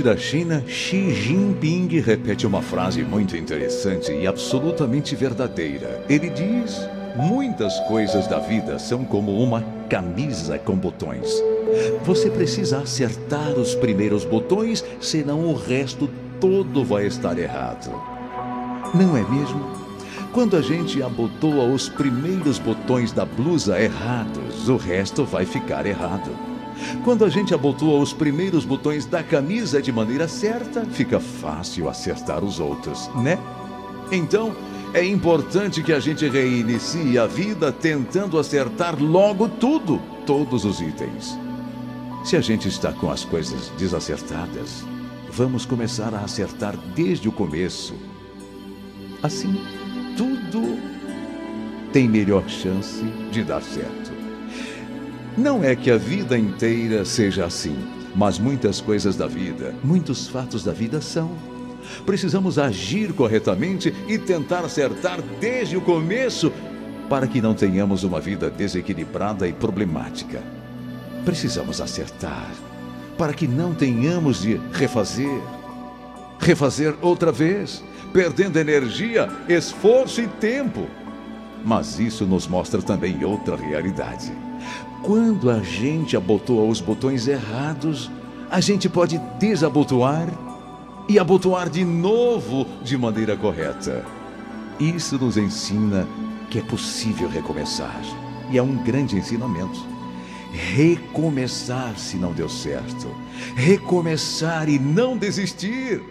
Presidente da China, Xi Jinping, repete uma frase muito interessante e absolutamente verdadeira. Ele diz: Muitas coisas da vida são como uma camisa com botões. Você precisa acertar os primeiros botões, senão o resto todo vai estar errado. Não é mesmo? Quando a gente abotoa os primeiros botões da blusa errados, o resto vai ficar errado. Quando a gente abotoa os primeiros botões da camisa de maneira certa, fica fácil acertar os outros, né? Então, é importante que a gente reinicie a vida tentando acertar logo tudo, todos os itens. Se a gente está com as coisas desacertadas, vamos começar a acertar desde o começo. Assim, tudo tem melhor chance de dar certo. Não é que a vida inteira seja assim, mas muitas coisas da vida, muitos fatos da vida são. Precisamos agir corretamente e tentar acertar desde o começo para que não tenhamos uma vida desequilibrada e problemática. Precisamos acertar para que não tenhamos de refazer, refazer outra vez, perdendo energia, esforço e tempo. Mas isso nos mostra também outra realidade. Quando a gente abotoa os botões errados, a gente pode desabotoar e abotoar de novo de maneira correta. Isso nos ensina que é possível recomeçar. E é um grande ensinamento. Recomeçar se não deu certo. Recomeçar e não desistir.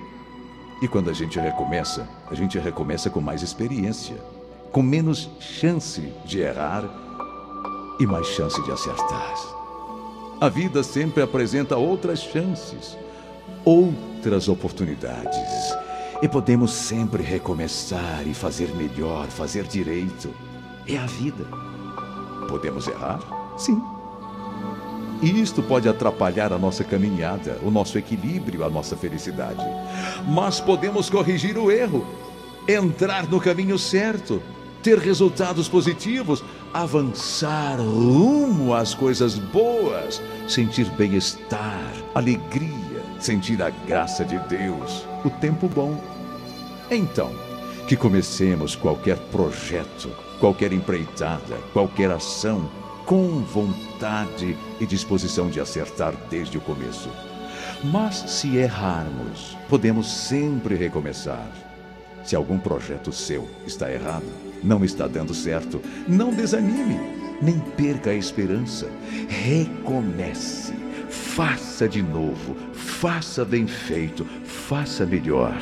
E quando a gente recomeça, a gente recomeça com mais experiência, com menos chance de errar e mais chance de acertar. A vida sempre apresenta outras chances, outras oportunidades. E podemos sempre recomeçar e fazer melhor, fazer direito. É a vida. Podemos errar? Sim. E isto pode atrapalhar a nossa caminhada, o nosso equilíbrio, a nossa felicidade. Mas podemos corrigir o erro, entrar no caminho certo, ter resultados positivos, avançar rumo às coisas boas, sentir bem-estar, alegria, sentir a graça de Deus, o tempo bom. Então, que comecemos qualquer projeto, qualquer empreitada, qualquer ação com vontade e disposição de acertar desde o começo. Mas se errarmos, podemos sempre recomeçar. Se algum projeto seu está errado, não está dando certo, não desanime, nem perca a esperança. Recomece, faça de novo, faça bem feito, faça melhor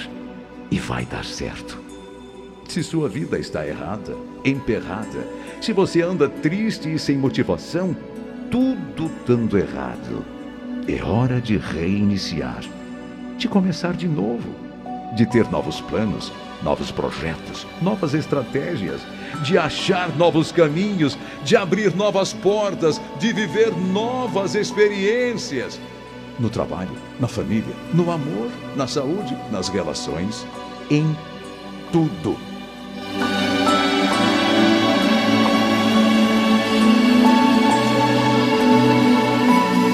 e vai dar certo. Se sua vida está errada, emperrada, se você anda triste e sem motivação, tudo dando errado, é hora de reiniciar, de começar de novo, de ter novos planos, novos projetos, novas estratégias, de achar novos caminhos, de abrir novas portas, de viver novas experiências. No trabalho, na família, no amor, na saúde, nas relações, em tudo.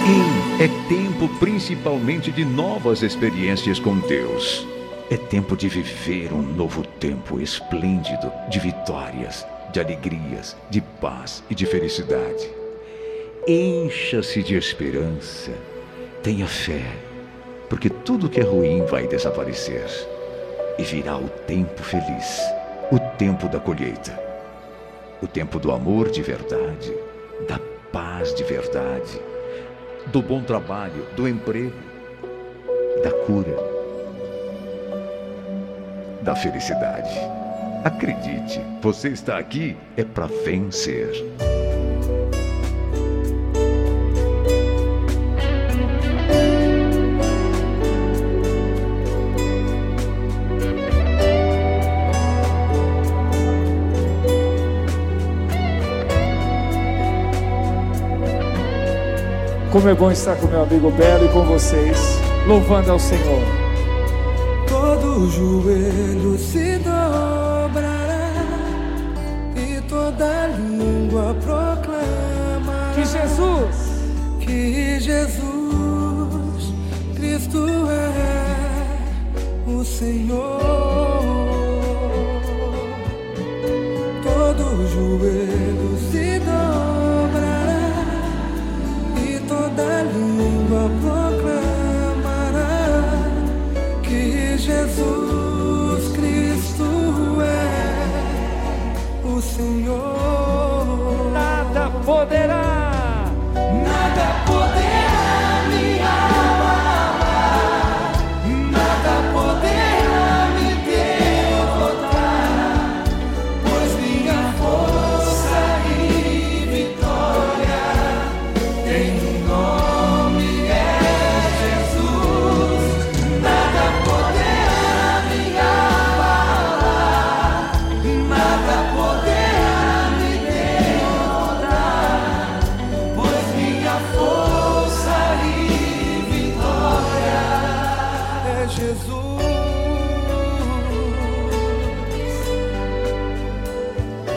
E é tempo principalmente de novas experiências com Deus. É tempo de viver um novo tempo esplêndido de vitórias, de alegrias, de paz e de felicidade. Encha-se de esperança, tenha fé, porque tudo que é ruim vai desaparecer e virá o tempo feliz, o tempo da colheita, o tempo do amor de verdade, da paz de verdade, do bom trabalho, do emprego, da cura da felicidade. Acredite, você está aqui é para vencer. Como é bom estar com meu amigo Belo e com vocês, louvando ao Senhor todo joelho se dobrará e toda língua proclama que Jesus, que Jesus Cristo é o Senhor. Todo joelho nada poderá, nada poderá me amar, nada poderá me derrotar, pois minha força e vitória tem.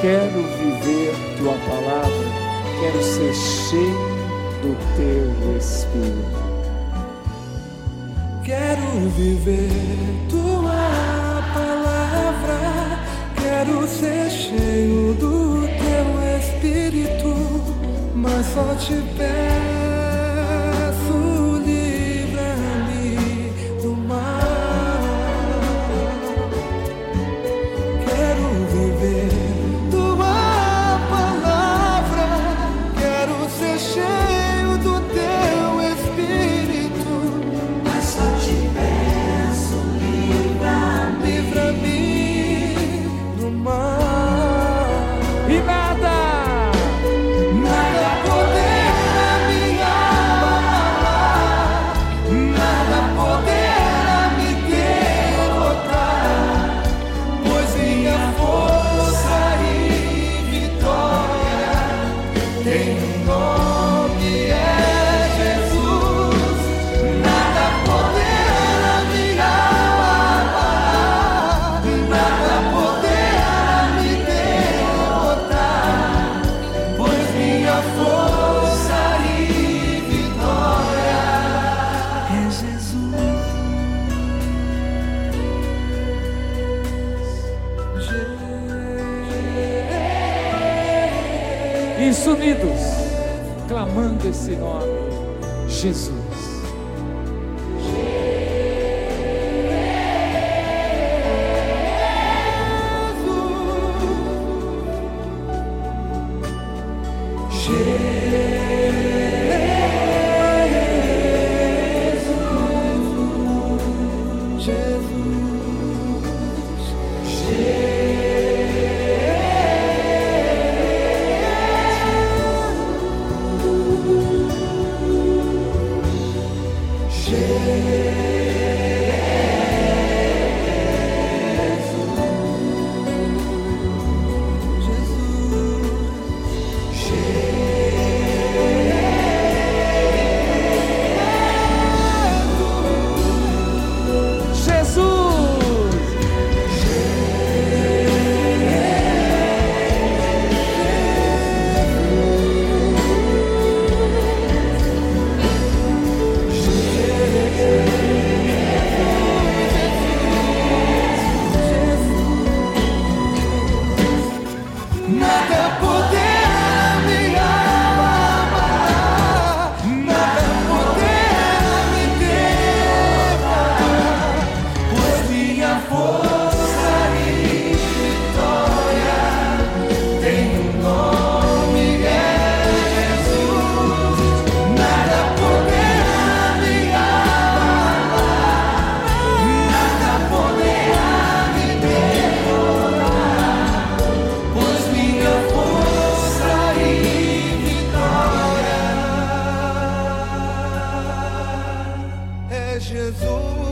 quero viver tua palavra, quero ser cheio do teu Espírito. Quero viver tua palavra, quero ser cheio do teu Espírito, mas só te peço. e sumidos, clamando esse nome, Jesus. Jesus. Spirit. Jesus.